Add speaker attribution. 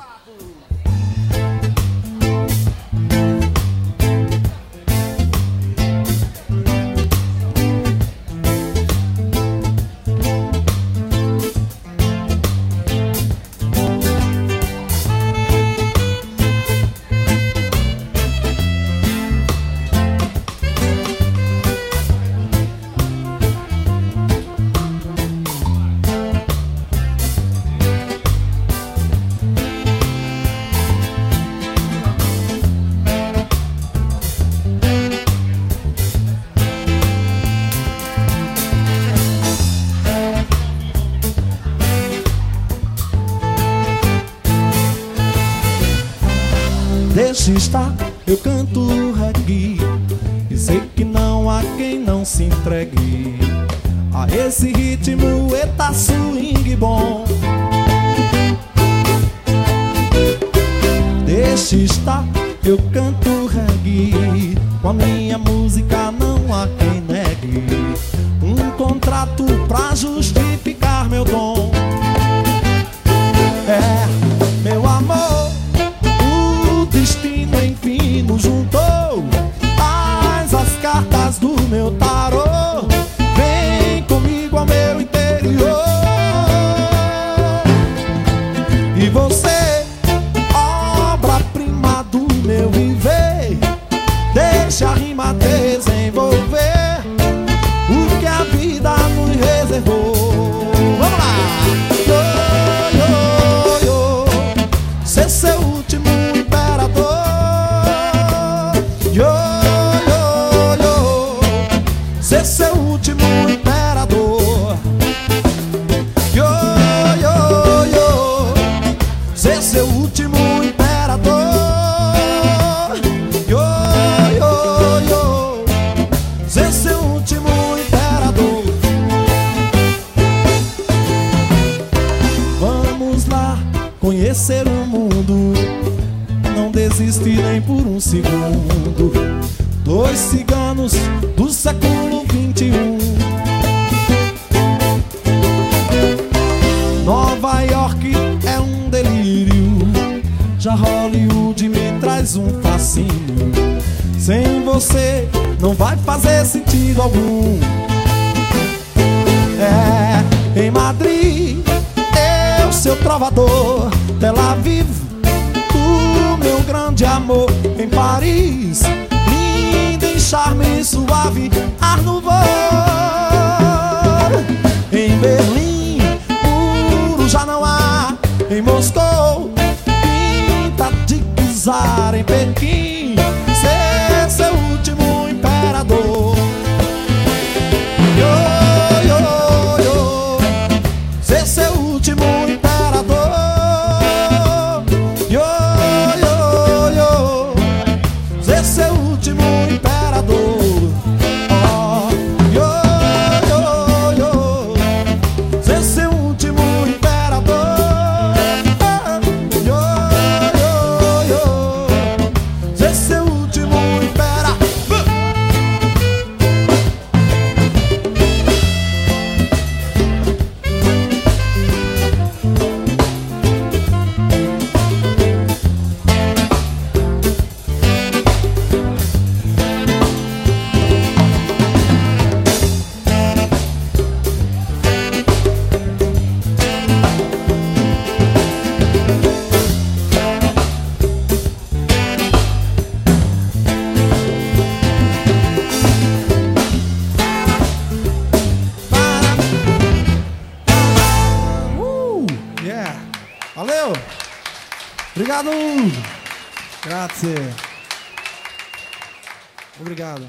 Speaker 1: Babu. Deixa estar, eu canto reggae. E sei que não há quem não se entregue A esse ritmo, eta swing bom. Deixa estar, eu canto reggae. Com a minha música não há quem negue Um contrato pra justificar meu dom do meu tarô Vem comigo ao meu interior E você, obra-prima do meu viver Deixa a rima desenvolver O que a vida nos reservou Vamos lá! Yo, yo, yo. Ser seu último conhecer o mundo. Não desiste nem por um segundo. Dois ciganos do século 21 Nova York é um delírio. Já Hollywood me traz um fascínio. Sem você não vai fazer sentido algum. É, em Madrid Eu, seu trovador Tel Aviv O meu grande amor Em Paris. Linda em charme suave Ar Nouveau Em Berlim Muro já não há. Em Moscou Pinta de czar Em Pequim Valeu. Obrigado. Grazie. Obrigado.